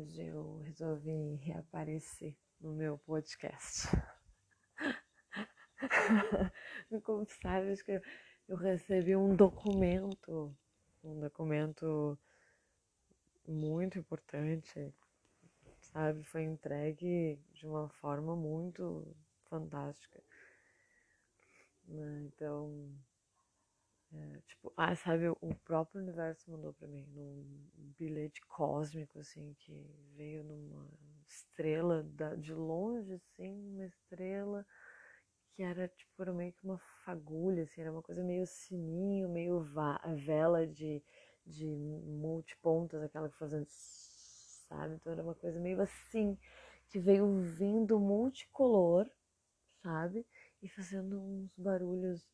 hoje eu resolvi reaparecer no meu podcast. Como sabe, acho que eu recebi um documento, um documento muito importante, sabe? Foi entregue de uma forma muito fantástica. Né? Então, é, tipo, ah, sabe, o próprio universo mandou para mim num bilhete cósmico, assim, que veio numa estrela da, de longe, assim, uma estrela que era, tipo, era meio que uma fagulha, assim, era uma coisa meio sininho, meio vela de, de multipontas, aquela que fazendo, sabe? Então era uma coisa meio assim, que veio vindo multicolor, sabe? E fazendo uns barulhos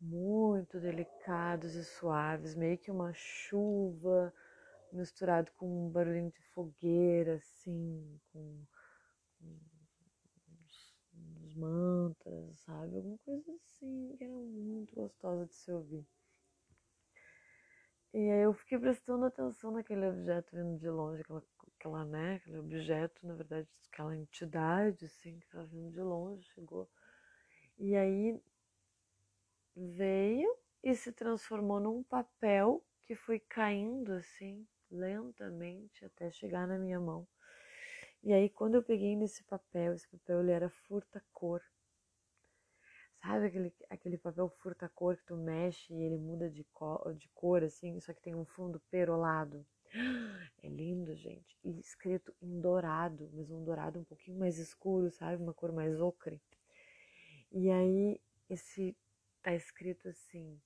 muito delicados e suaves, meio que uma chuva misturado com um barulhinho de fogueira, assim, com, uns, uns mantras, sabe? Alguma coisa assim que era muito gostosa de se ouvir. E aí eu fiquei prestando atenção naquele objeto vindo de longe, aquela, aquela né, aquele objeto, na verdade, aquela entidade, assim, que estava vindo de longe, chegou. E aí veio e se transformou num papel que foi caindo assim lentamente até chegar na minha mão. E aí quando eu peguei nesse papel, esse papel ele era furta-cor. Sabe aquele, aquele papel furta-cor que tu mexe e ele muda de cor, de cor assim, só que tem um fundo perolado. É lindo, gente. E escrito em dourado, mas um dourado um pouquinho mais escuro, sabe? Uma cor mais ocre. E aí esse está escrito assim: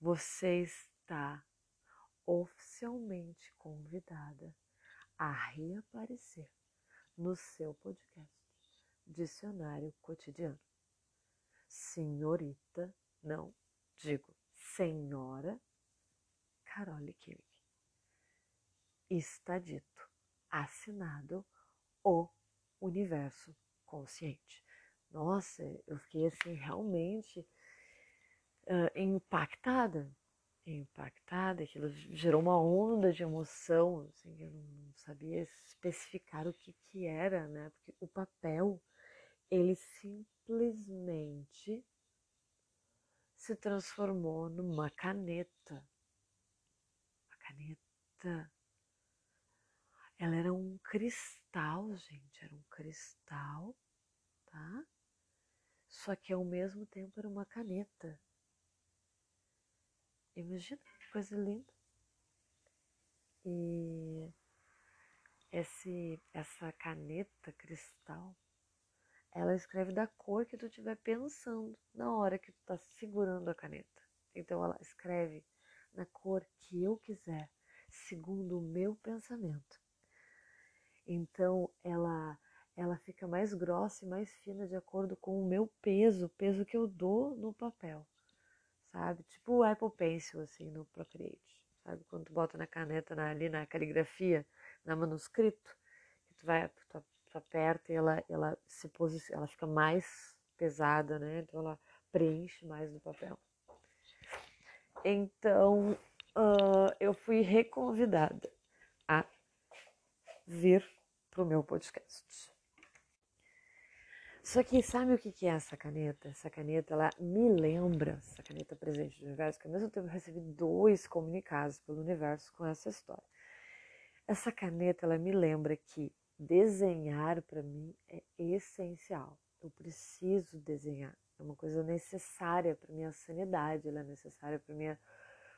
você está oficialmente convidada a reaparecer no seu podcast Dicionário Cotidiano. Senhorita, não, digo, senhora Carole Killick. Está dito, assinado o universo consciente. Nossa, eu fiquei assim realmente uh, impactada, impactada, aquilo gerou uma onda de emoção, assim, eu não sabia especificar o que que era, né? Porque o papel, ele simplesmente se transformou numa caneta. Uma caneta. Ela era um cristal, gente, era um cristal, tá? Só que ao mesmo tempo era uma caneta. Imagina, coisa linda. E esse, essa caneta cristal, ela escreve da cor que tu estiver pensando na hora que tu está segurando a caneta. Então ela escreve na cor que eu quiser, segundo o meu pensamento. Então ela ela fica mais grossa e mais fina de acordo com o meu peso, o peso que eu dou no papel sabe? Tipo o Apple Pencil, assim, no Procreate, sabe? Quando tu bota na caneta, na, ali na caligrafia, na manuscrito, que tu vai, tu, tu aperta e ela, ela se posiciona, ela fica mais pesada, né? Então ela preenche mais do papel. Então, uh, eu fui reconvidada a vir para o meu podcast. Só que sabe o que é essa caneta? Essa caneta, ela me lembra, essa caneta presente do universo, que ao mesmo tempo eu recebi dois comunicados pelo universo com essa história. Essa caneta, ela me lembra que desenhar para mim é essencial. Eu preciso desenhar. É uma coisa necessária para minha sanidade, ela é necessária para minha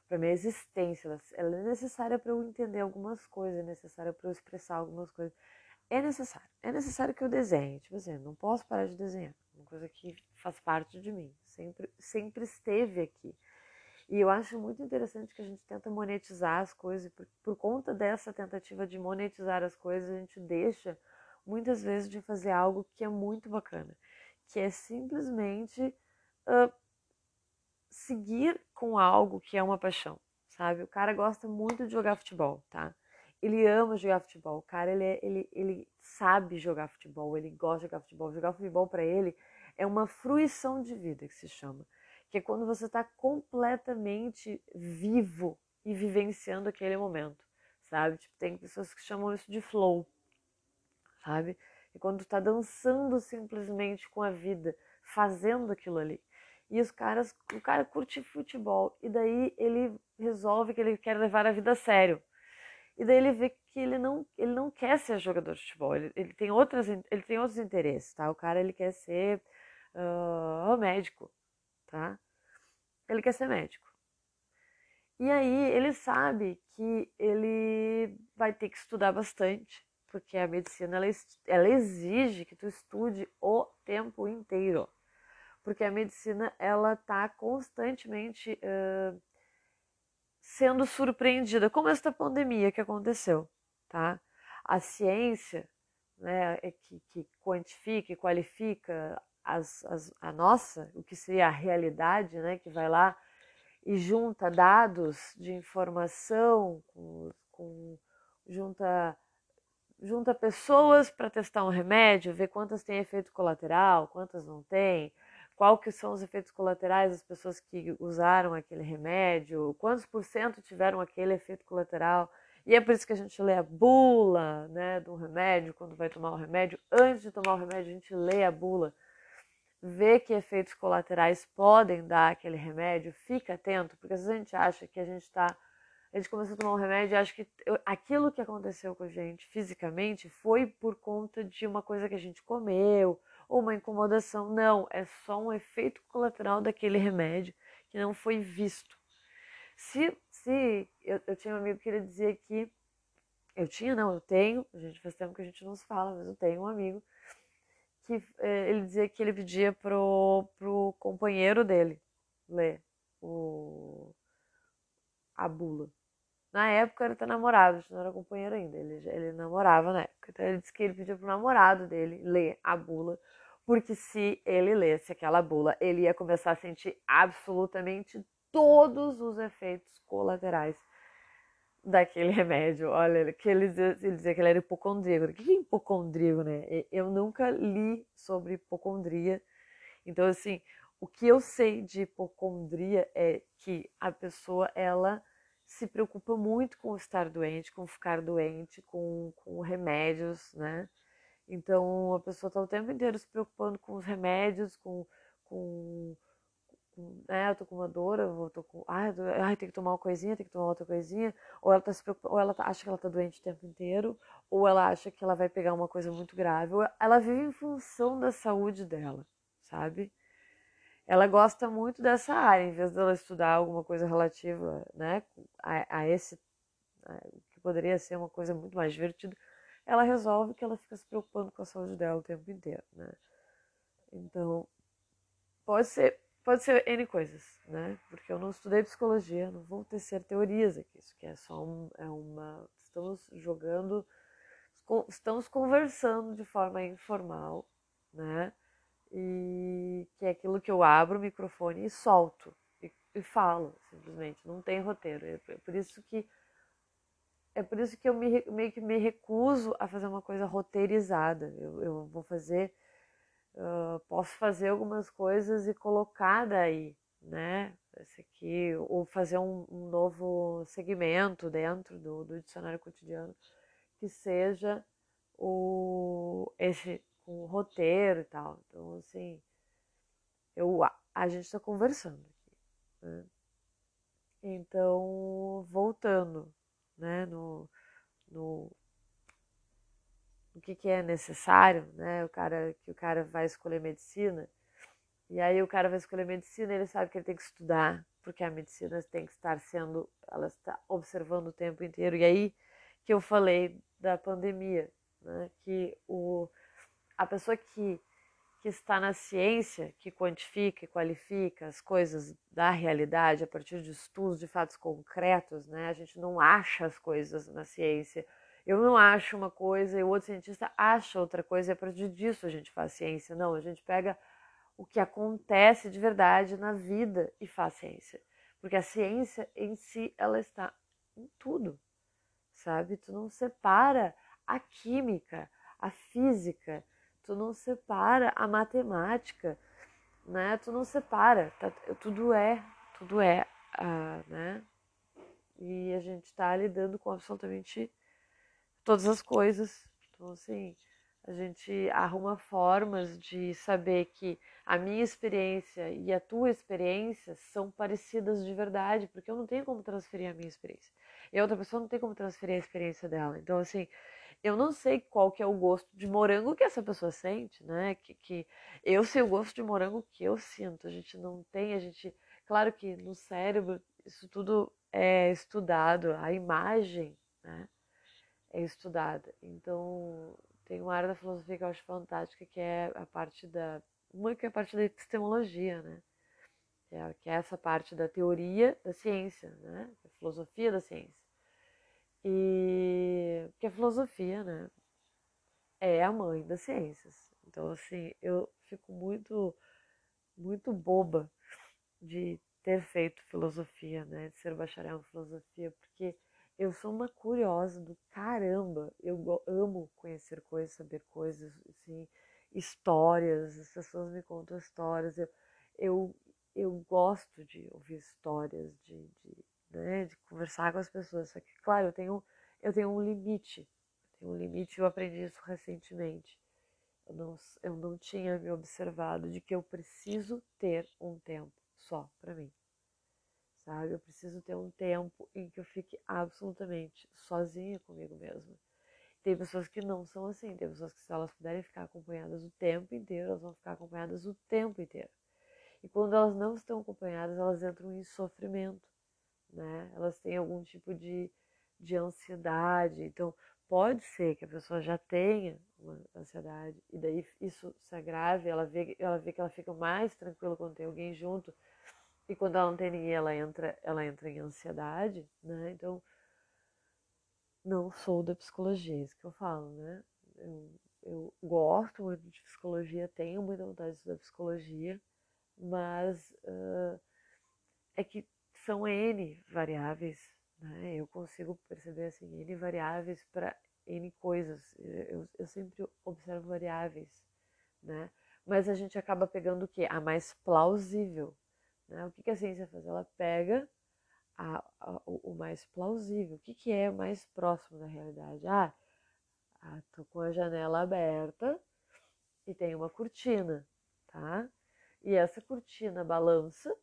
para minha existência, ela, ela é necessária para eu entender algumas coisas, é necessária para eu expressar algumas coisas é necessário. É necessário que eu desenhe. Tipo assim, não posso parar de desenhar. Uma coisa que faz parte de mim. Sempre, sempre esteve aqui. E eu acho muito interessante que a gente tenta monetizar as coisas. Por, por conta dessa tentativa de monetizar as coisas, a gente deixa muitas vezes de fazer algo que é muito bacana. Que é simplesmente uh, seguir com algo que é uma paixão. Sabe? O cara gosta muito de jogar futebol, tá? Ele ama jogar futebol. O cara, ele, é, ele, ele sabe jogar futebol, ele gosta de jogar futebol. Jogar futebol para ele é uma fruição de vida que se chama. Que é quando você está completamente vivo e vivenciando aquele momento, sabe? Tipo, tem pessoas que chamam isso de flow, sabe? E quando tu tá dançando simplesmente com a vida, fazendo aquilo ali. E os caras, o cara curte futebol e daí ele resolve que ele quer levar a vida a sério. E daí ele vê que ele não, ele não quer ser jogador de futebol, ele, ele tem outras, ele tem outros interesses, tá? O cara ele quer ser uh, médico, tá? Ele quer ser médico. E aí ele sabe que ele vai ter que estudar bastante, porque a medicina ela, ela exige que tu estude o tempo inteiro, porque a medicina ela tá constantemente uh, sendo surpreendida, como esta pandemia que aconteceu, tá? A ciência, né, é que, que quantifica e qualifica as, as, a nossa, o que seria a realidade, né, que vai lá e junta dados de informação, com, com, junta, junta pessoas para testar um remédio, ver quantas têm efeito colateral, quantas não têm, qual que são os efeitos colaterais das pessoas que usaram aquele remédio, quantos por cento tiveram aquele efeito colateral. E é por isso que a gente lê a bula né, do remédio, quando vai tomar o remédio. Antes de tomar o remédio, a gente lê a bula, vê que efeitos colaterais podem dar aquele remédio, fica atento, porque às vezes a gente acha que a gente está. A gente começou a tomar um remédio e acha que aquilo que aconteceu com a gente fisicamente foi por conta de uma coisa que a gente comeu, uma incomodação. Não, é só um efeito colateral daquele remédio que não foi visto. Se, se eu, eu tinha um amigo que ele dizia que eu tinha, não, eu tenho, a gente faz tempo que a gente não se fala, mas eu tenho um amigo que eh, ele dizia que ele pedia pro, pro companheiro dele ler o, a bula. Na época ele tá namorado, não era companheiro ainda, ele, ele namorava na época. Então ele disse que ele pedia pro namorado dele ler a bula porque se ele lesse aquela bula, ele ia começar a sentir absolutamente todos os efeitos colaterais daquele remédio. Olha, que ele dizia, ele dizia que ele era hipocondríaco. O que é hipocondríaco, né? Eu nunca li sobre hipocondria. Então, assim, o que eu sei de hipocondria é que a pessoa, ela se preocupa muito com estar doente, com ficar doente, com, com remédios, né? Então a pessoa está o tempo inteiro se preocupando com os remédios, com. com, com né, eu tô com uma dor, eu tô com. Ai, tô, ai, tem que tomar uma coisinha, tem que tomar outra coisinha. Ou ela, tá se ou ela tá, acha que ela está doente o tempo inteiro, ou ela acha que ela vai pegar uma coisa muito grave. Ela vive em função da saúde dela, sabe? Ela gosta muito dessa área, em vez dela estudar alguma coisa relativa né, a, a esse. A, que poderia ser uma coisa muito mais divertida ela resolve que ela fica se preocupando com a saúde dela o tempo inteiro, né? Então, pode ser, pode ser N coisas, né? Porque eu não estudei psicologia, não vou tecer teorias aqui, isso que é só um, é uma, estamos jogando, estamos conversando de forma informal, né? E que é aquilo que eu abro o microfone e solto, e, e falo, simplesmente, não tem roteiro, é por isso que é por isso que eu me, meio que me recuso a fazer uma coisa roteirizada. Eu, eu vou fazer, uh, posso fazer algumas coisas e colocar daí, né? Esse aqui, ou fazer um, um novo segmento dentro do, do, dicionário cotidiano que seja o esse com o roteiro e tal. Então, assim, eu, a gente está conversando aqui. Né? Então, voltando né, no, no, no que, que é necessário, né, o cara, que o cara vai escolher medicina, e aí o cara vai escolher medicina, ele sabe que ele tem que estudar, porque a medicina tem que estar sendo, ela está observando o tempo inteiro, e aí que eu falei da pandemia, né, que o, a pessoa que que está na ciência, que quantifica e qualifica as coisas da realidade a partir de estudos de fatos concretos, né? A gente não acha as coisas na ciência. Eu não acho uma coisa e o outro cientista acha outra coisa e a partir disso a gente faz ciência. Não, a gente pega o que acontece de verdade na vida e faz ciência. Porque a ciência em si, ela está em tudo, sabe? Tu não separa a química, a física, tu não separa a matemática, né? Tu não separa, tá? tudo é, tudo é, uh, né? E a gente está lidando com absolutamente todas as coisas. Então, assim, a gente arruma formas de saber que a minha experiência e a tua experiência são parecidas de verdade, porque eu não tenho como transferir a minha experiência. E a outra pessoa não tem como transferir a experiência dela. Então, assim, eu não sei qual que é o gosto de morango que essa pessoa sente, né? Que, que eu sei o gosto de morango que eu sinto. A gente não tem, a gente. Claro que no cérebro isso tudo é estudado, a imagem, né? É estudada. Então, tem uma área da filosofia que eu acho fantástica, que é a parte da. Uma que é a parte da epistemologia, né? É, que é essa parte da teoria da ciência, né? A filosofia da ciência. E que a filosofia, né, é a mãe das ciências. Então, assim, eu fico muito, muito boba de ter feito filosofia, né, de ser bacharel em filosofia, porque eu sou uma curiosa do caramba. Eu amo conhecer coisas, saber coisas, assim, histórias. As pessoas me contam histórias. Eu, eu, eu gosto de ouvir histórias, de, de né, de conversar com as pessoas. Só que, claro, eu tenho, eu tenho um limite. Eu tenho um limite, eu aprendi isso recentemente. Eu não, eu não tinha me observado de que eu preciso ter um tempo só para mim. Sabe? Eu preciso ter um tempo em que eu fique absolutamente sozinha comigo mesma. Tem pessoas que não são assim, tem pessoas que se elas puderem ficar acompanhadas o tempo inteiro, elas vão ficar acompanhadas o tempo inteiro. E quando elas não estão acompanhadas, elas entram em sofrimento né? Elas têm algum tipo de, de ansiedade. Então, pode ser que a pessoa já tenha uma ansiedade e daí isso se agrave, ela vê, ela vê que ela fica mais tranquila quando tem alguém junto e quando ela não tem ninguém, ela entra, ela entra em ansiedade, né? Então, não sou da psicologia, é isso que eu falo, né? Eu, eu gosto muito de psicologia, tenho muita vontade de estudar psicologia, mas uh, é que são N variáveis, né? Eu consigo perceber assim, N variáveis para N coisas. Eu, eu sempre observo variáveis, né? Mas a gente acaba pegando o que? A mais plausível. Né? O que, que a ciência faz? Ela pega a, a, o, o, mais plausível. O que, que é mais próximo da realidade? Ah, ah, tô com a janela aberta e tem uma cortina, tá? E essa cortina balança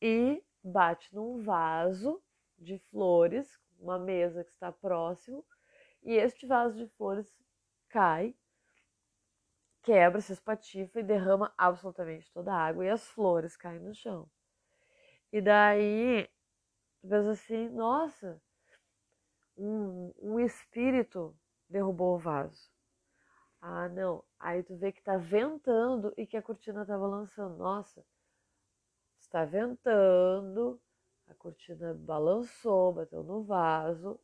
e bate num vaso de flores, uma mesa que está próximo, e este vaso de flores cai, quebra, se espatifa e derrama absolutamente toda a água e as flores caem no chão. E daí, tu pensa assim, nossa, um, um espírito derrubou o vaso. Ah, não. Aí tu vê que tá ventando e que a cortina tá balançando. Nossa, está ventando, a cortina balançou, bateu no vaso,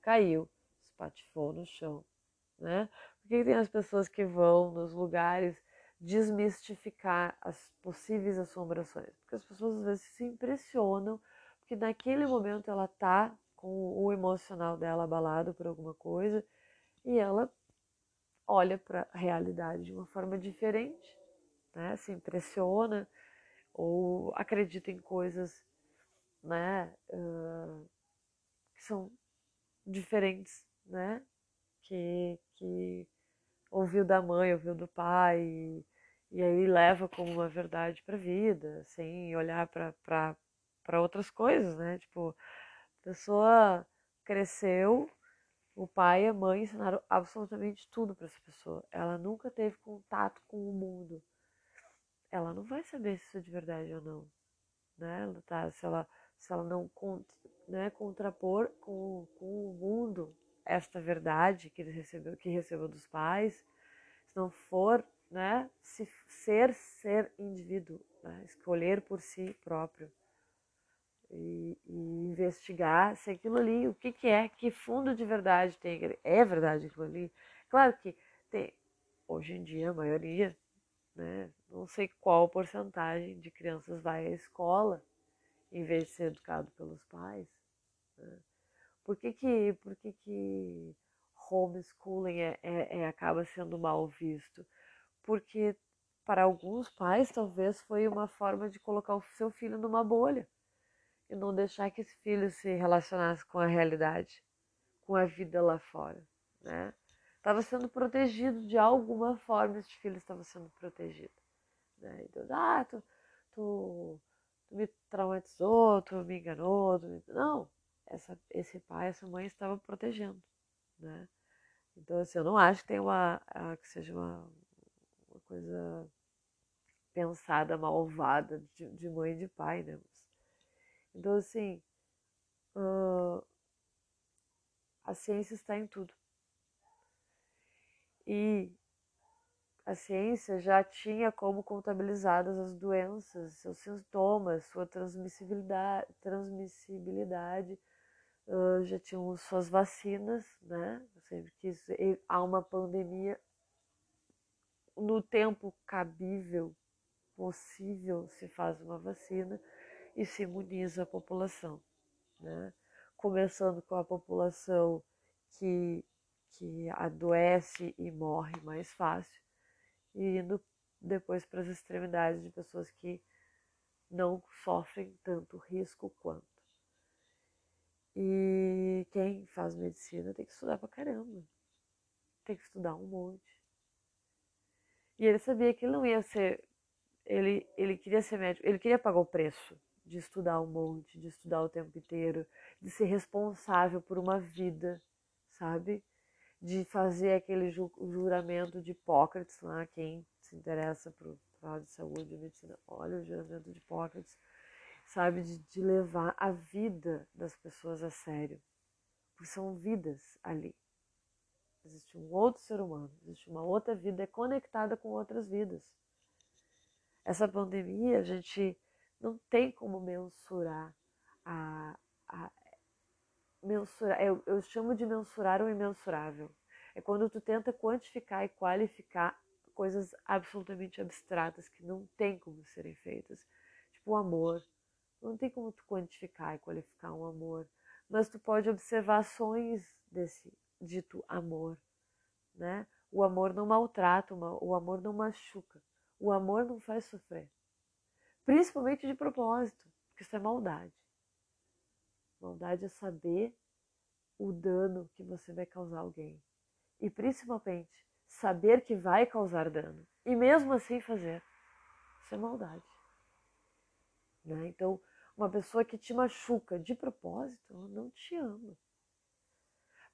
caiu, espatifou no chão, né? Por que tem as pessoas que vão nos lugares desmistificar as possíveis assombrações? Porque as pessoas às vezes se impressionam, porque naquele momento ela tá com o emocional dela abalado por alguma coisa e ela olha para a realidade de uma forma diferente, né? Se impressiona ou acredita em coisas né, uh, que são diferentes, né? Que, que ouviu da mãe, ouviu do pai, e, e aí leva como uma verdade para a vida, sem olhar para outras coisas, né? Tipo, a pessoa cresceu, o pai e a mãe ensinaram absolutamente tudo para essa pessoa. Ela nunca teve contato com o mundo ela não vai saber se isso é de verdade ou não, né? Ela tá, se ela se ela não né, contrapor com, com o mundo esta verdade que ele recebeu que recebeu dos pais, se não for, né, se ser ser indivíduo, né, escolher por si próprio e, e, investigar se aquilo ali, o que, que é, que fundo de verdade tem, é verdade aquilo ali. Claro que tem, hoje em dia a maioria né? Não sei qual porcentagem de crianças vai à escola em vez de ser educado pelos pais. Né? Por que que, por que, que homeschooling é, é, é, acaba sendo mal visto? Porque para alguns pais talvez foi uma forma de colocar o seu filho numa bolha. e não deixar que esse filho se relacionasse com a realidade, com a vida lá fora, né? Estava sendo protegido de alguma forma, esse filho estava sendo protegido. Né? Então, ah, tu, tu, tu me traumatizou, tu me enganou, tu me... não, essa, esse pai, essa mãe estava protegendo, né? Então, assim, eu não acho que tem uma, que seja uma, uma coisa pensada, malvada de, de mãe e de pai, né? Então, assim, uh, a ciência está em tudo. E a ciência já tinha como contabilizadas as doenças, seus sintomas, sua transmissibilidade, transmissibilidade uh, já tinham suas vacinas, né? Sempre que isso, há uma pandemia no tempo cabível, possível, se faz uma vacina e se imuniza a população, né? Começando com a população que, que adoece e morre mais fácil, e indo depois para as extremidades de pessoas que não sofrem tanto risco quanto. E quem faz medicina tem que estudar pra caramba. Tem que estudar um monte. E ele sabia que ele não ia ser. Ele, ele queria ser médico, ele queria pagar o preço de estudar um monte, de estudar o tempo inteiro, de ser responsável por uma vida, sabe? De fazer aquele ju juramento de Hipócrates lá, quem se interessa por falar de saúde e medicina, olha o juramento de Hipócrates sabe? De, de levar a vida das pessoas a sério. Porque são vidas ali. Existe um outro ser humano, existe uma outra vida é conectada com outras vidas. Essa pandemia, a gente não tem como mensurar a, a mensurar, eu, eu chamo de mensurar o imensurável. É quando tu tenta quantificar e qualificar coisas absolutamente abstratas que não tem como serem feitas. Tipo o amor, não tem como tu quantificar e qualificar um amor, mas tu pode observar ações desse dito amor, né? O amor não maltrata, o amor não machuca, o amor não faz sofrer, principalmente de propósito, porque isso é maldade. Maldade é saber o dano que você vai causar a alguém e principalmente saber que vai causar dano e mesmo assim fazer. Isso é maldade. Né? Então, uma pessoa que te machuca de propósito, ela não te ama.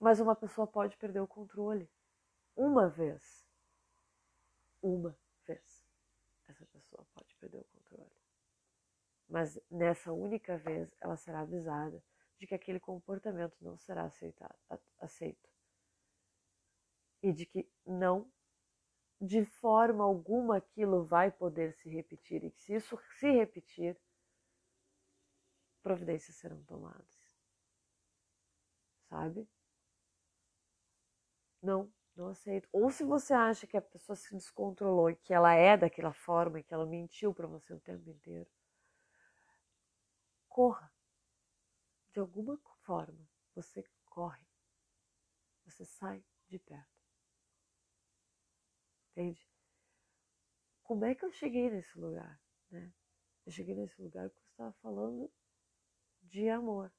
Mas uma pessoa pode perder o controle uma vez. Uma vez. Essa pessoa pode perder o controle. Mas nessa única vez, ela será avisada de que aquele comportamento não será aceitado, aceito. E de que não, de forma alguma, aquilo vai poder se repetir. E que se isso se repetir, providências serão tomadas. Sabe? Não, não aceito. Ou se você acha que a pessoa se descontrolou e que ela é daquela forma e que ela mentiu para você o tempo inteiro, corra. De alguma forma, você corre. Você sai de perto. Entende? Como é que eu cheguei nesse lugar? Né? Eu cheguei nesse lugar porque eu estava falando de amor.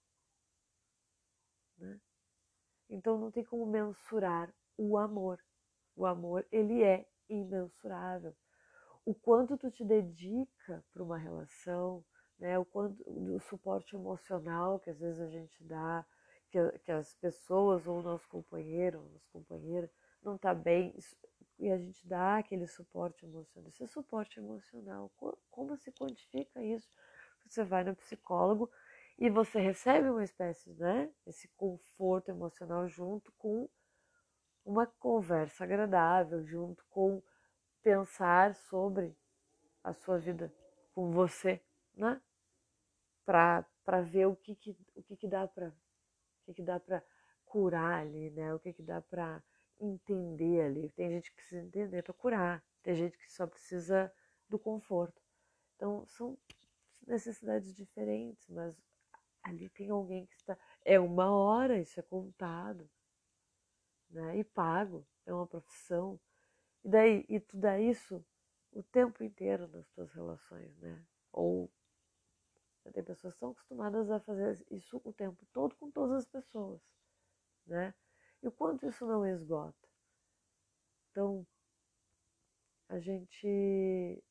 Né? Então não tem como mensurar o amor. O amor, ele é imensurável. O quanto tu te dedica para uma relação, né? o quanto o suporte emocional que às vezes a gente dá, que, que as pessoas ou o nosso companheiro ou nossa companheira não está bem, e a gente dá aquele suporte emocional. Esse suporte emocional, como se quantifica isso? Você vai no psicólogo, e você recebe uma espécie, né, esse conforto emocional junto com uma conversa agradável, junto com pensar sobre a sua vida com você, né? Para ver o que que o que que dá para o que que dá para curar ali, né? O que que dá para entender ali. Tem gente que precisa entender para curar, tem gente que só precisa do conforto. Então são necessidades diferentes, mas ali tem alguém que está. É uma hora, isso é contado, né? E pago, é uma profissão. E daí, e tu dá isso o tempo inteiro nas tuas relações, né? Ou Tem pessoas que são acostumadas a fazer isso o tempo todo com todas as pessoas, né? E o quanto isso não esgota. Então, a gente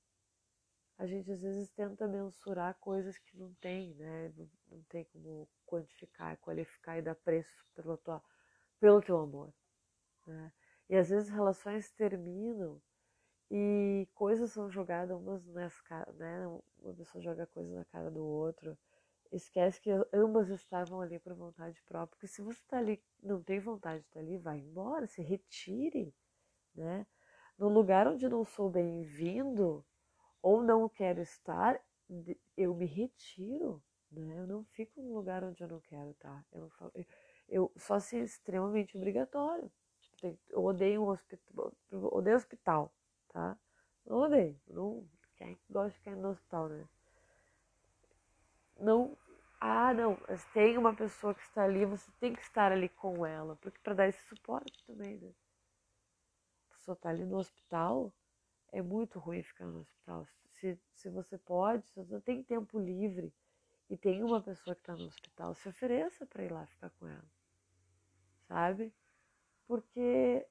a gente às vezes tenta mensurar coisas que não tem, né? Não, não tem como quantificar, qualificar e dar preço pelo, tua, pelo teu amor. Né? E às vezes relações terminam e coisas são jogadas umas nas caras, né? Uma pessoa joga coisas na cara do outro, esquece que ambas estavam ali por vontade própria. Porque se você está ali, não tem vontade de estar ali, vai embora, se retire, né? No lugar onde não sou bem-vindo ou não quero estar, eu me retiro, né? Eu não fico no lugar onde eu não quero estar. Eu, não, eu só se é extremamente obrigatório. Tipo, eu odeio um hospital, odeio hospital, tá? Não odeio. Não, quem gosta de ficar no hospital, né? Não. Ah, não. Tem uma pessoa que está ali, você tem que estar ali com ela, porque para dar esse suporte também, né? A pessoa está ali no hospital, é muito ruim ficar no hospital. Se, se você pode, se você tem tempo livre e tem uma pessoa que está no hospital, se ofereça para ir lá ficar com ela, sabe? Porque.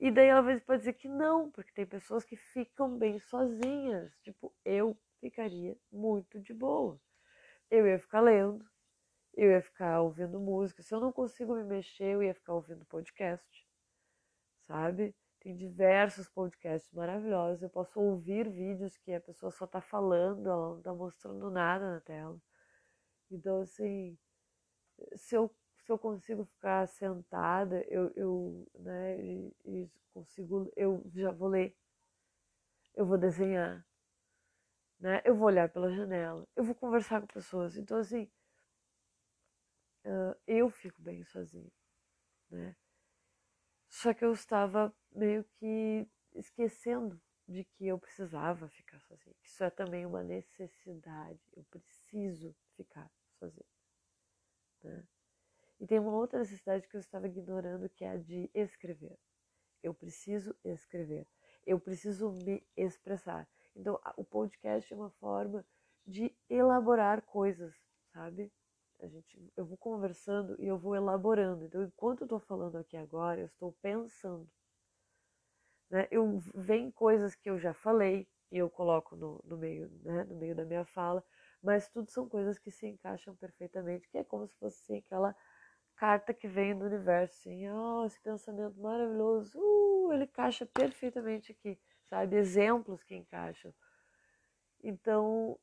E daí ela pode dizer que não, porque tem pessoas que ficam bem sozinhas. Tipo, eu ficaria muito de boa. Eu ia ficar lendo, eu ia ficar ouvindo música. Se eu não consigo me mexer, eu ia ficar ouvindo podcast, sabe? Tem diversos podcasts maravilhosos. Eu posso ouvir vídeos que a pessoa só tá falando, ela não tá mostrando nada na tela. Então, assim, se eu, se eu consigo ficar sentada, eu, eu né, e, e consigo, eu já vou ler, eu vou desenhar, né? Eu vou olhar pela janela, eu vou conversar com pessoas. Então, assim, uh, eu fico bem sozinha, né? Só que eu estava meio que esquecendo de que eu precisava ficar sozinha. Isso é também uma necessidade. Eu preciso ficar sozinha. Né? E tem uma outra necessidade que eu estava ignorando, que é a de escrever. Eu preciso escrever. Eu preciso me expressar. Então, o podcast é uma forma de elaborar coisas, sabe? a gente, eu vou conversando e eu vou elaborando. Então, enquanto eu estou falando aqui agora, eu estou pensando. Né? Eu vem coisas que eu já falei e eu coloco no, no meio, né? no meio da minha fala, mas tudo são coisas que se encaixam perfeitamente, que é como se fosse assim, aquela carta que vem do universo, assim, oh, esse pensamento maravilhoso, uh, ele encaixa perfeitamente aqui, sabe? Exemplos que encaixam. Então,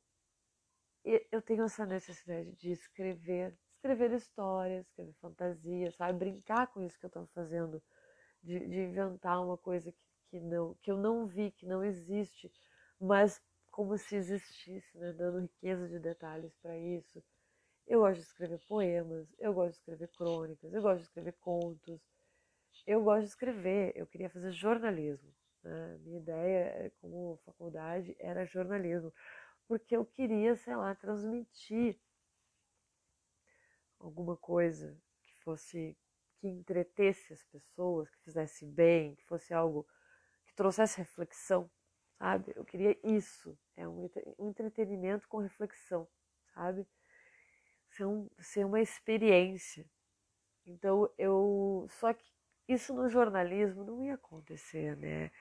eu tenho essa necessidade de escrever, escrever histórias, escrever fantasias, sabe? Brincar com isso que eu estou fazendo, de, de, inventar uma coisa que, que, não, que eu não vi, que não existe, mas como se existisse, né? Dando riqueza de detalhes para isso. Eu gosto de escrever poemas, eu gosto de escrever crônicas, eu gosto de escrever contos, eu gosto de escrever. Eu queria fazer jornalismo. Né? Minha ideia, como faculdade, era jornalismo porque eu queria, sei lá, transmitir alguma coisa que fosse que entretesse as pessoas, que fizesse bem, que fosse algo que trouxesse reflexão, sabe? Eu queria isso, é um entretenimento com reflexão, sabe? Ser, um, ser uma experiência. Então eu, só que isso no jornalismo não ia acontecer, né?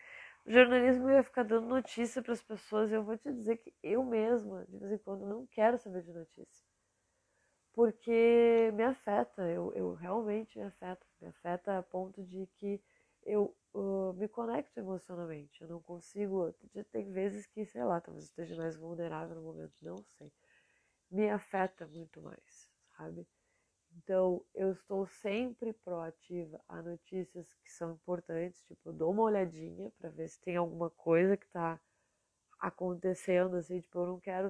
O jornalismo ia ficar dando notícia para as pessoas. Eu vou te dizer que eu mesma, de vez em quando, não quero saber de notícia. Porque me afeta, eu, eu realmente me afeta. Me afeta a ponto de que eu uh, me conecto emocionalmente. Eu não consigo. Tem vezes que, sei lá, talvez esteja mais vulnerável no momento, não sei. Me afeta muito mais, sabe? Então, eu estou sempre proativa a notícias que são importantes, tipo, eu dou uma olhadinha para ver se tem alguma coisa que está acontecendo, assim, tipo, eu não quero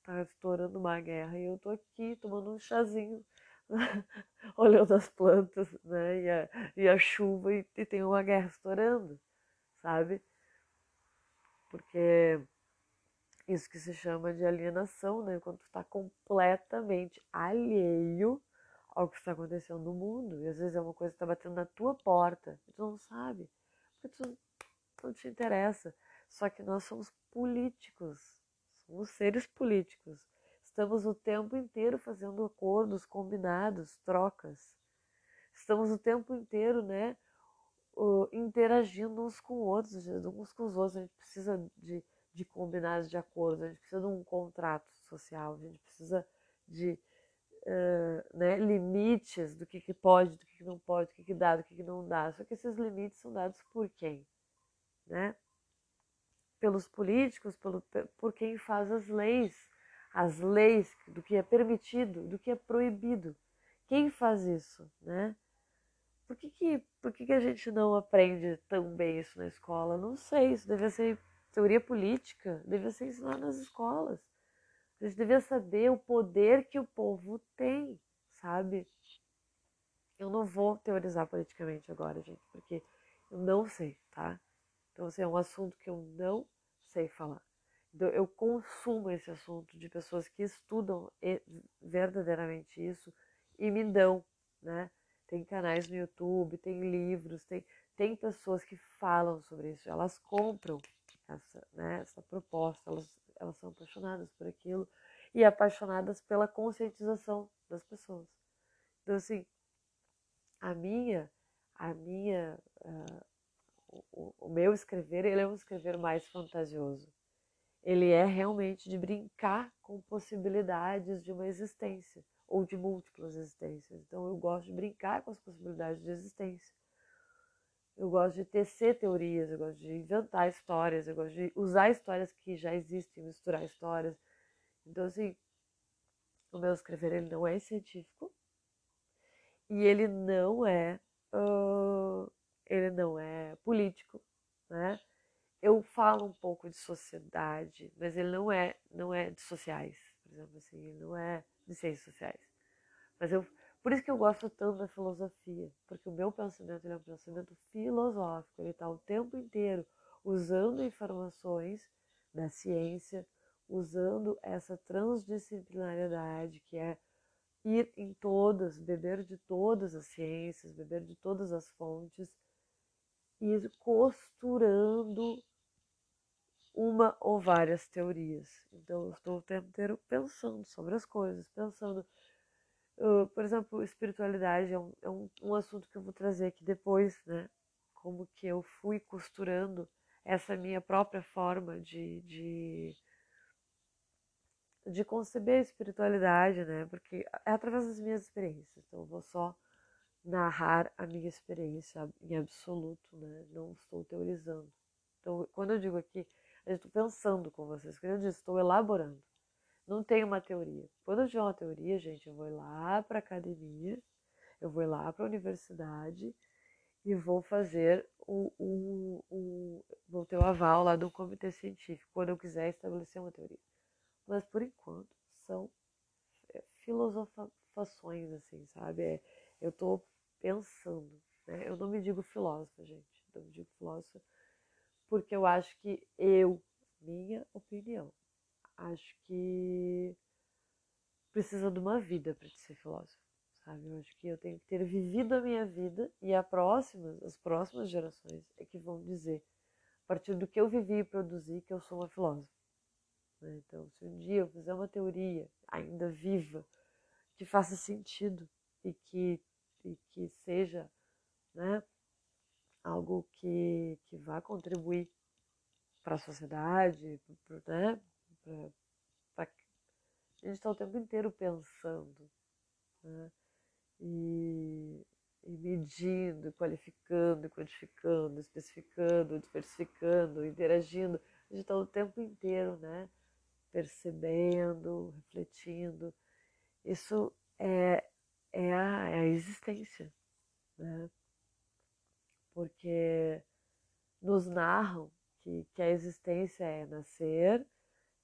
estar tá estourando uma guerra e eu tô aqui tomando um chazinho, olhando as plantas, né, e a, e a chuva e, e tem uma guerra estourando, sabe? Porque isso que se chama de alienação, né? Quando tu está completamente alheio ao que está acontecendo no mundo. E às vezes é uma coisa que está batendo na tua porta e tu não sabe, porque tu não te interessa. Só que nós somos políticos, somos seres políticos. Estamos o tempo inteiro fazendo acordos, combinados, trocas. Estamos o tempo inteiro, né, interagindo uns com outros, uns com os outros. A gente precisa de, de combinados, de acordos, a gente precisa de um contrato social, a gente precisa de uh, né, limites do que, que pode, do que, que não pode, do que, que dá, do que, que não dá. Só que esses limites são dados por quem? Né? Pelos políticos, pelo, por quem faz as leis as leis do que é permitido, do que é proibido. Quem faz isso, né? Por que, que, por que, que a gente não aprende tão bem isso na escola? Não sei, isso devia ser teoria política, devia ser ensinado nas escolas. A gente devia saber o poder que o povo tem, sabe? Eu não vou teorizar politicamente agora, gente, porque eu não sei, tá? Então, assim, é um assunto que eu não sei falar eu consumo esse assunto de pessoas que estudam verdadeiramente isso e me dão, né? Tem canais no YouTube, tem livros, tem, tem pessoas que falam sobre isso, elas compram essa, né, essa proposta, elas, elas são apaixonadas por aquilo e apaixonadas pela conscientização das pessoas. Então, assim, a minha, a minha, uh, o, o meu escrever, ele é um escrever mais fantasioso ele é realmente de brincar com possibilidades de uma existência ou de múltiplas existências. Então eu gosto de brincar com as possibilidades de existência. Eu gosto de tecer teorias, eu gosto de inventar histórias, eu gosto de usar histórias que já existem, misturar histórias. Então assim, o meu escrever ele não é científico e ele não é uh, ele não é político, né? eu falo um pouco de sociedade, mas ele não é, não é de sociais, por exemplo, assim, ele não é de ciências sociais. Mas eu, por isso que eu gosto tanto da filosofia, porque o meu pensamento é um pensamento filosófico, ele está o tempo inteiro usando informações da ciência, usando essa transdisciplinariedade que é ir em todas, beber de todas as ciências, beber de todas as fontes, ir costurando uma ou várias teorias. Então, eu estou o tempo inteiro pensando sobre as coisas, pensando. Por exemplo, espiritualidade é, um, é um, um, assunto que eu vou trazer aqui depois, né? Como que eu fui costurando essa minha própria forma de, de, de conceber a espiritualidade, né? Porque é através das minhas experiências. Então, eu vou só narrar a minha experiência em absoluto, né? Não estou teorizando. Então, quando eu digo aqui eu estou pensando com vocês, como eu disse, estou elaborando. Não tenho uma teoria. Quando eu tiver uma teoria, gente, eu vou lá para academia, eu vou lá para a universidade e vou fazer o, o, o, vou ter o aval lá do comitê científico, quando eu quiser estabelecer uma teoria. Mas por enquanto são é, filosofações, assim, sabe? É, eu estou pensando, né? Eu não me digo filósofa, gente. Eu me digo filósofa porque eu acho que eu, minha opinião, acho que precisa de uma vida para ser filósofo, sabe? Eu acho que eu tenho que ter vivido a minha vida e a próxima, as próximas gerações é que vão dizer, a partir do que eu vivi e produzi, que eu sou uma filósofa. Né? Então, se um dia eu fizer uma teoria ainda viva, que faça sentido e que, e que seja, né? algo que, que vá contribuir para a sociedade, né? A gente está o tempo inteiro pensando né? e, e medindo, qualificando, codificando, especificando, diversificando, interagindo. A gente está o tempo inteiro né? percebendo, refletindo. Isso é, é, a, é a existência. Né? porque nos narram que, que a existência é nascer,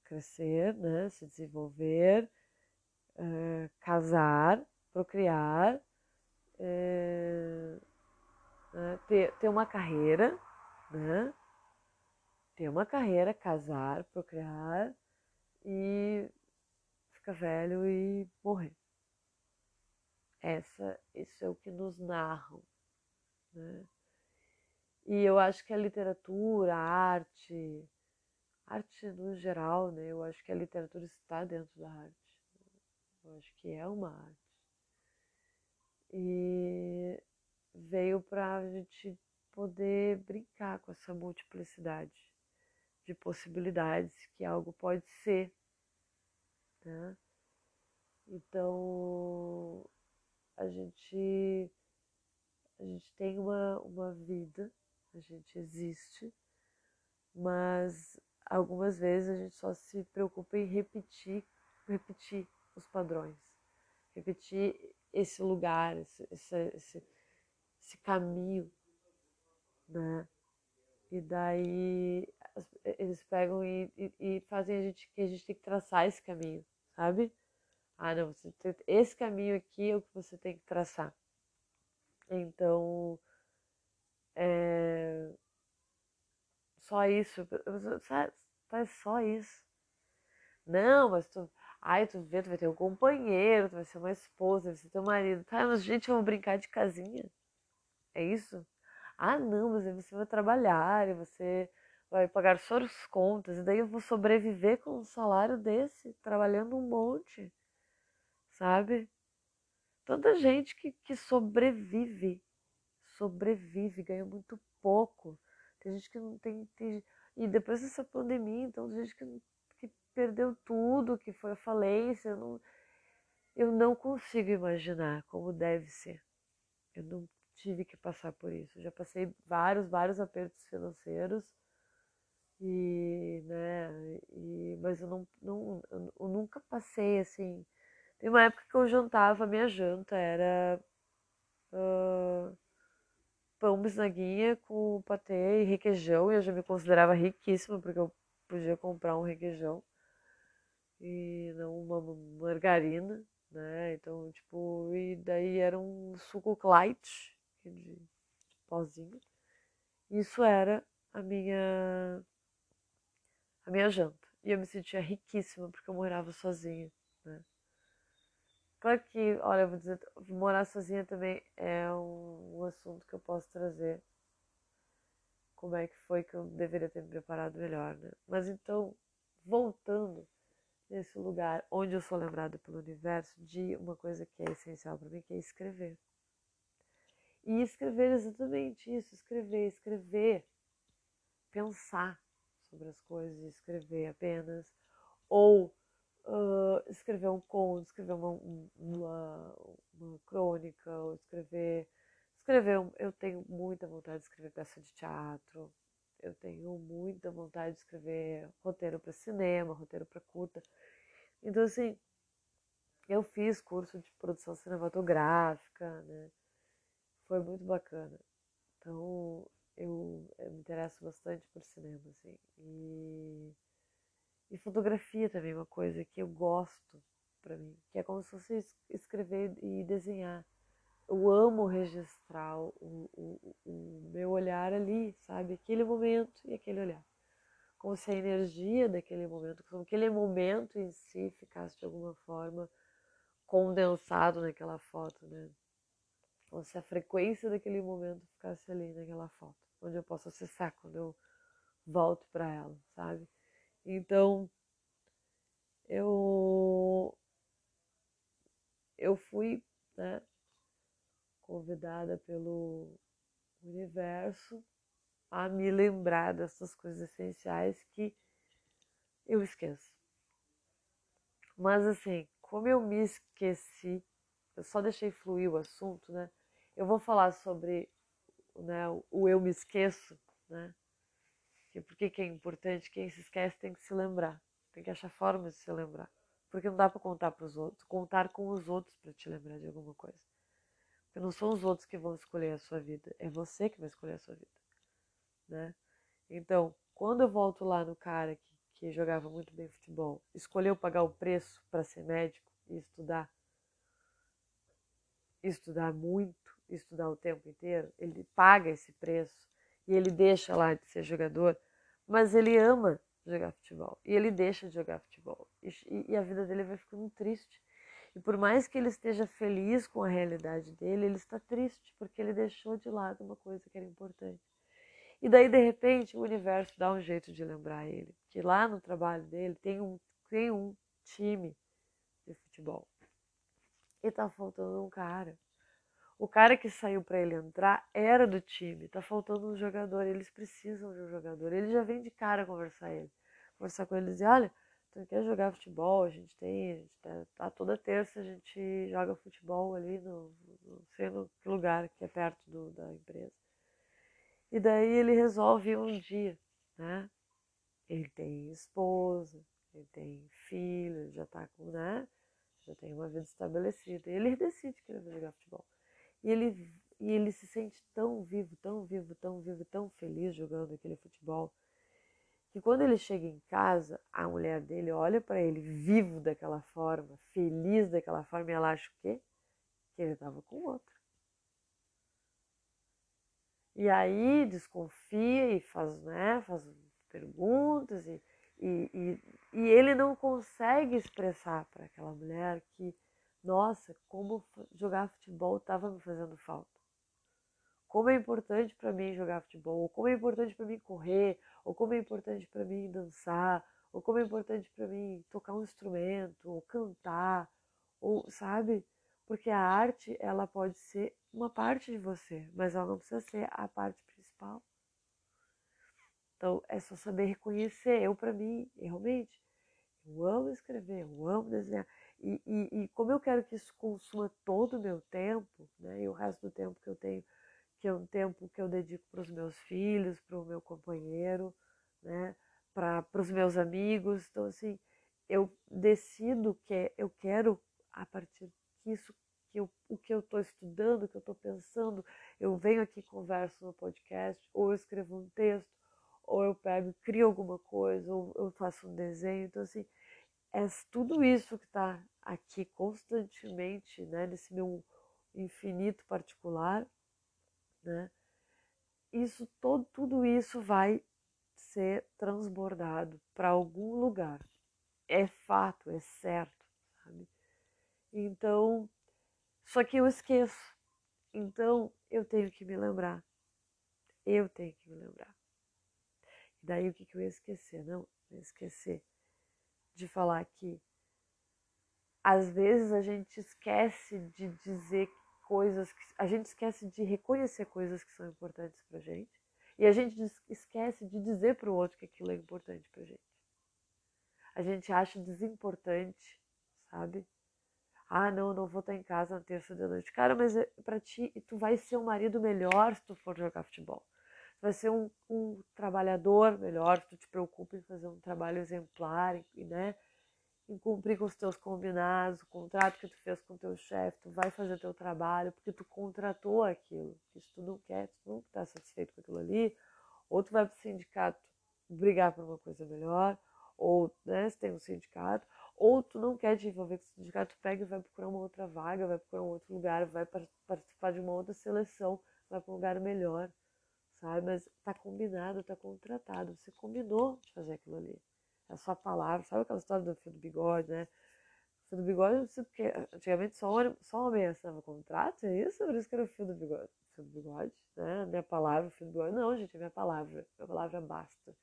crescer, né, se desenvolver, uh, casar, procriar, uh, uh, ter, ter uma carreira, né, ter uma carreira, casar, procriar e ficar velho e morrer. Essa, isso é o que nos narram. Né? E eu acho que a literatura, a arte, arte no geral, né? Eu acho que a literatura está dentro da arte. eu acho que é uma arte. E veio para a gente poder brincar com essa multiplicidade de possibilidades que algo pode ser. Né? Então a gente a gente tem uma, uma vida, a gente existe, mas algumas vezes a gente só se preocupa em repetir, repetir os padrões, repetir esse lugar, esse, esse, esse, caminho, né? E daí eles pegam e, e, e, fazem a gente que a gente tem que traçar esse caminho, sabe? Ah, não, você tem, esse caminho aqui é o que você tem que traçar. Então, é, só isso, faz só isso. Não, mas tu, ai, tu vê, tu vai ter um companheiro, tu vai ser uma esposa, vai ser teu marido. Tá, mas gente, vamos brincar de casinha. É isso? Ah, não, mas aí você vai trabalhar e você vai pagar suas contas, e daí eu vou sobreviver com um salário desse, trabalhando um monte, sabe? Tanta gente que, que sobrevive, sobrevive, ganha muito pouco. Tem gente que não tem, tem e depois dessa pandemia, então, tem gente que, que perdeu tudo, que foi a falência. Eu não, eu não consigo imaginar como deve ser. Eu não tive que passar por isso. Eu já passei vários, vários apertos financeiros. E, né, e, mas eu não, não eu nunca passei assim. Tem uma época que eu jantava, minha janta era uh, pão bisnaguinha com patê e requeijão. E eu já me considerava riquíssima porque eu podia comprar um requeijão e não uma margarina, né? Então, tipo, e daí era um suco light de, de pozinho. Isso era a minha a minha janta. E eu me sentia riquíssima porque eu morava sozinha? Claro que, olha, eu vou dizer, morar sozinha também é um, um assunto que eu posso trazer. Como é que foi que eu deveria ter me preparado melhor, né? Mas então, voltando nesse lugar onde eu sou lembrada pelo universo de uma coisa que é essencial para mim, que é escrever. E escrever exatamente isso, escrever, escrever, pensar sobre as coisas, escrever apenas, ou uh, escrever um conto, escrever uma, uma, uma crônica, ou escrever. Escrever, eu tenho muita vontade de escrever peça de teatro, eu tenho muita vontade de escrever roteiro para cinema, roteiro para curta. Então, assim, eu fiz curso de produção cinematográfica, né? foi muito bacana. Então, eu, eu, me interesso bastante por cinema, assim. E, e fotografia também é uma coisa que eu gosto para mim, que é como se fosse escrever e desenhar. Eu amo registrar o, o, o meu olhar ali, sabe? Aquele momento e aquele olhar. Como se a energia daquele momento, como aquele momento em si ficasse de alguma forma condensado naquela foto, né? Como se a frequência daquele momento ficasse ali naquela foto, onde eu posso acessar quando eu volto para ela, sabe? Então, eu eu fui, né, convidada pelo universo a me lembrar dessas coisas essenciais que eu esqueço. Mas assim, como eu me esqueci, eu só deixei fluir o assunto, né? Eu vou falar sobre né, o eu me esqueço, né? Que por que é importante? Quem se esquece tem que se lembrar, tem que achar formas de se lembrar. Porque não dá para contar para os outros, contar com os outros para te lembrar de alguma coisa. Porque não são os outros que vão escolher a sua vida, é você que vai escolher a sua vida, né? Então, quando eu volto lá no cara que, que jogava muito bem futebol, escolheu pagar o preço para ser médico e estudar, estudar muito, estudar o tempo inteiro, ele paga esse preço e ele deixa lá de ser jogador, mas ele ama jogar futebol e ele deixa de jogar futebol e, e a vida dele vai ficando triste. E por mais que ele esteja feliz com a realidade dele, ele está triste porque ele deixou de lado uma coisa que era importante. E daí, de repente, o universo dá um jeito de lembrar ele que lá no trabalho dele tem um, tem um time de futebol. E tá faltando um cara. O cara que saiu para ele entrar era do time. Tá faltando um jogador. Eles precisam de um jogador. Ele já vem de cara conversar ele. Conversar com ele e dizer, olha, tu quer jogar futebol? A gente tem, a gente tá, tá, toda terça a gente joga futebol ali no, não sei no que lugar que é perto do, da empresa. E daí ele resolve um dia, né? Ele tem esposa, ele tem filho, já tá com, né? Já tem uma vida estabelecida. E ele decide que ele vai jogar futebol. E ele, e ele se sente tão vivo, tão vivo, tão vivo, tão feliz jogando aquele futebol, que quando ele chega em casa, a mulher dele olha para ele vivo daquela forma, feliz daquela forma, e ela acha o quê? Que ele estava com outro. E aí desconfia e faz, né, faz perguntas e, e, e, e ele não consegue expressar para aquela mulher que, nossa, como jogar futebol estava me fazendo falta. Como é importante para mim jogar futebol, ou como é importante para mim correr, ou como é importante para mim dançar, ou como é importante para mim tocar um instrumento, ou cantar, ou sabe? Porque a arte, ela pode ser uma parte de você, mas ela não precisa ser a parte principal. Então, é só saber reconhecer. Eu, para mim, realmente, eu amo escrever, eu amo desenhar. E, e, e, como eu quero que isso consuma todo o meu tempo, né, e o resto do tempo que eu tenho, que é um tempo que eu dedico para os meus filhos, para o meu companheiro, né, para os meus amigos. Então, assim, eu decido que eu quero, a partir disso, que eu, o que eu estou estudando, o que eu estou pensando, eu venho aqui converso no podcast, ou eu escrevo um texto, ou eu pego crio alguma coisa, ou eu faço um desenho. Então, assim, é tudo isso que está aqui constantemente, né, nesse meu infinito particular, né, isso, todo, tudo isso vai ser transbordado para algum lugar. É fato, é certo, sabe? Então, só que eu esqueço. Então eu tenho que me lembrar. Eu tenho que me lembrar. E daí o que, que eu ia esquecer? Não, eu ia esquecer de falar que às vezes a gente esquece de dizer coisas que a gente esquece de reconhecer coisas que são importantes pra gente e a gente esquece de dizer para o outro que aquilo é importante pra gente. A gente acha desimportante, sabe? Ah, não, não vou estar em casa na terça de noite. Cara, mas é, para ti, tu vai ser um marido melhor se tu for jogar futebol. Vai ser um, um trabalhador melhor tu te preocupa em fazer um trabalho exemplar, e, né? Em cumprir com os teus combinados, o contrato que tu fez com o teu chefe, tu vai fazer teu trabalho porque tu contratou aquilo. Se tu não quer, tu não está satisfeito com aquilo ali, ou tu vai para o sindicato brigar por uma coisa melhor, ou né, se tem um sindicato, ou tu não quer te envolver com o sindicato, pega e vai procurar uma outra vaga, vai procurar um outro lugar, vai participar de uma outra seleção, vai para um lugar melhor, sabe? Mas tá combinado, tá contratado, você combinou de fazer aquilo ali. É a sua palavra, sabe aquela história do fio do bigode, né? O fio do bigode, porque antigamente só homem, só homem assinava contrato, é isso? Por isso que era o fio do bigode. Fio do bigode, né? Minha palavra, fio do bigode. Não, gente, é minha palavra. Minha palavra basta.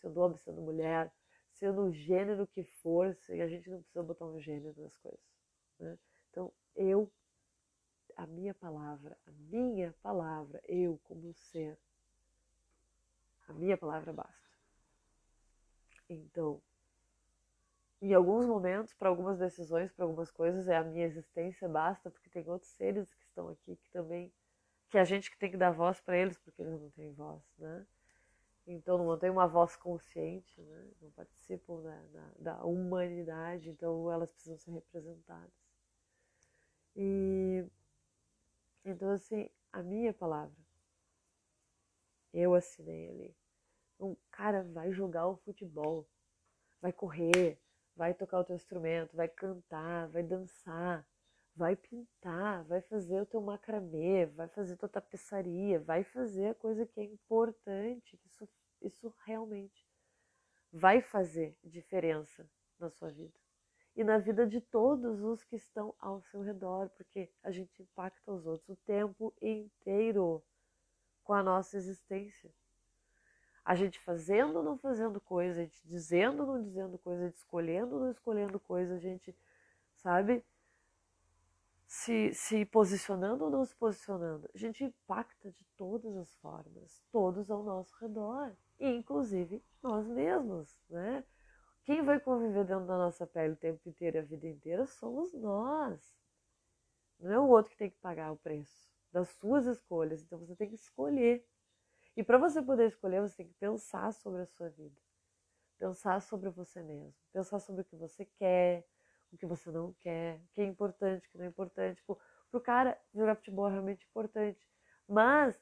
Sendo homem, sendo mulher, sendo o gênero que for, e a gente não precisa botar um gênero nas coisas. Né? Então, eu, a minha palavra, a minha palavra, eu como ser, a minha palavra basta. Então, em alguns momentos, para algumas decisões, para algumas coisas, é a minha existência basta, porque tem outros seres que estão aqui que também, que a gente que tem que dar voz para eles, porque eles não têm voz, né? então não têm uma voz consciente, né? não participam da, da, da, humanidade, então elas precisam ser representadas. E então assim, a minha palavra, eu assinei ali. Um cara vai jogar o futebol, vai correr, vai tocar o teu instrumento, vai cantar, vai dançar, vai pintar, vai fazer o teu macramê, vai fazer tua tapeçaria, vai fazer a coisa que é importante, que isso isso realmente vai fazer diferença na sua vida e na vida de todos os que estão ao seu redor, porque a gente impacta os outros o tempo inteiro com a nossa existência. A gente fazendo ou não fazendo coisa, a gente dizendo ou não dizendo coisa, a gente escolhendo ou não escolhendo coisa, a gente, sabe? se, se posicionando ou não se posicionando, a gente impacta de todas as formas, todos ao nosso redor, inclusive nós mesmos, né? Quem vai conviver dentro da nossa pele o tempo inteiro, a vida inteira, somos nós. Não é o outro que tem que pagar o preço das suas escolhas. Então você tem que escolher. E para você poder escolher, você tem que pensar sobre a sua vida. Pensar sobre você mesmo. Pensar sobre o que você quer, o que você não quer, o que é importante, o que não é importante. Tipo, pro cara, jogar futebol é realmente importante. Mas,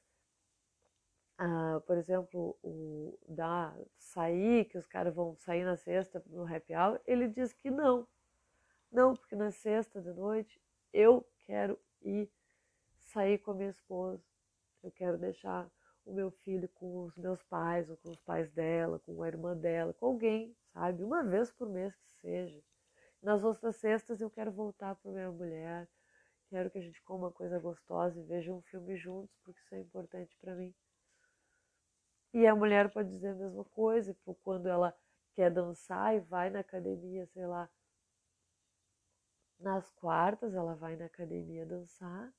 ah, por exemplo, o da sair, que os caras vão sair na sexta no happy hour, ele diz que não. Não, porque na sexta de noite eu quero ir sair com a minha esposa. Eu quero deixar o meu filho com os meus pais, ou com os pais dela, com a irmã dela, com alguém, sabe? Uma vez por mês que seja. Nas outras sextas eu quero voltar para minha mulher, quero que a gente coma uma coisa gostosa e veja um filme juntos, porque isso é importante para mim. E a mulher pode dizer a mesma coisa, quando ela quer dançar e vai na academia, sei lá, nas quartas ela vai na academia dançar,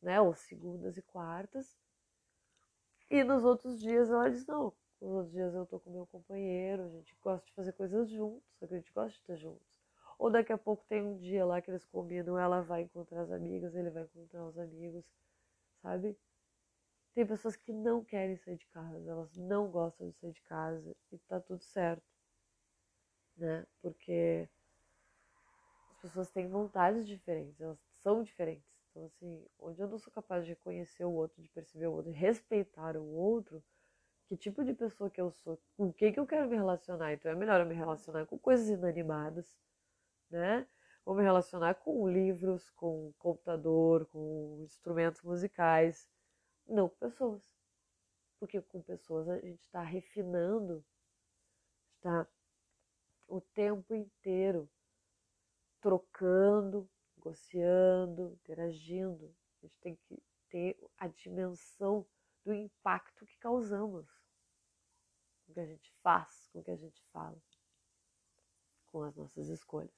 né? Ou segundas e quartas. E nos outros dias ela diz, não, nos outros dias eu tô com meu companheiro, a gente gosta de fazer coisas juntos, só que a gente gosta de estar juntos. Ou daqui a pouco tem um dia lá que eles combinam, ela vai encontrar as amigas, ele vai encontrar os amigos, sabe? Tem pessoas que não querem sair de casa, elas não gostam de sair de casa e tá tudo certo, né? Porque as pessoas têm vontades diferentes, elas são diferentes. Então, assim, onde eu não sou capaz de reconhecer o outro, de perceber o outro, de respeitar o outro, que tipo de pessoa que eu sou, com quem que eu quero me relacionar. Então é melhor eu me relacionar com coisas inanimadas, né? Ou me relacionar com livros, com computador, com instrumentos musicais, não com pessoas. Porque com pessoas a gente está refinando, está o tempo inteiro trocando, negociando, interagindo. A gente tem que ter a dimensão do impacto que causamos com o que a gente faz, com o que a gente fala, com as nossas escolhas.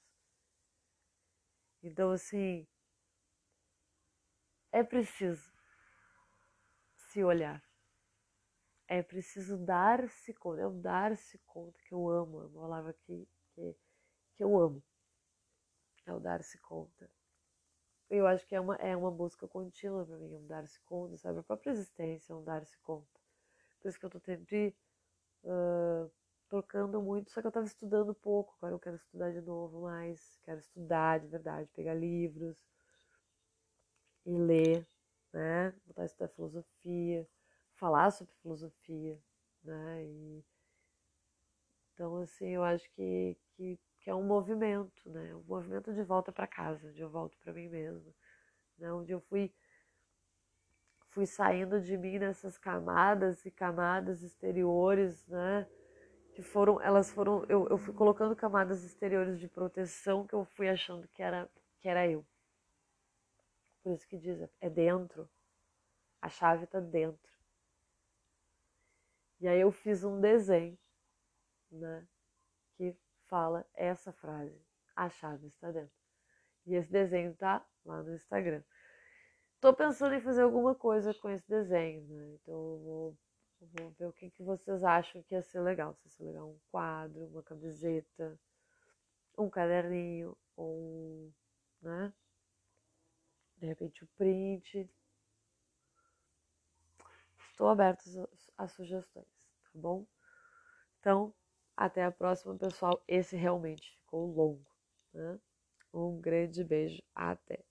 Então, assim, é preciso se olhar. É preciso dar-se conta, é o dar-se conta que eu amo, é uma palavra que, que, que eu amo. É o dar-se conta eu acho que é uma, é uma busca contínua para mim, um dar-se conta, sabe? A própria existência é um dar-se conta. Por isso que eu tô sempre uh, trocando muito, só que eu tava estudando pouco, agora eu quero estudar de novo mais, quero estudar de verdade, pegar livros e ler, né? Voltar a estudar filosofia, falar sobre filosofia, né? E, então, assim, eu acho que, que que é um movimento, né? Um movimento de volta para casa, onde eu volto para mim mesma, né? Onde eu fui fui saindo de mim nessas camadas e camadas exteriores, né? Que foram, elas foram, eu, eu fui colocando camadas exteriores de proteção que eu fui achando que era que era eu. Por isso que diz, é dentro. A chave está dentro. E aí eu fiz um desenho, né? Que fala essa frase: a chave está dentro. E esse desenho tá lá no Instagram. Tô pensando em fazer alguma coisa com esse desenho, né? Então eu vou, vou ver o que, que vocês acham que ia ser legal. Se ia ser legal um quadro, uma camiseta, um caderninho, ou né? De repente o print. Estou aberta a sugestões, tá bom? Então, até a próxima, pessoal. Esse realmente ficou longo. Né? Um grande beijo. Até.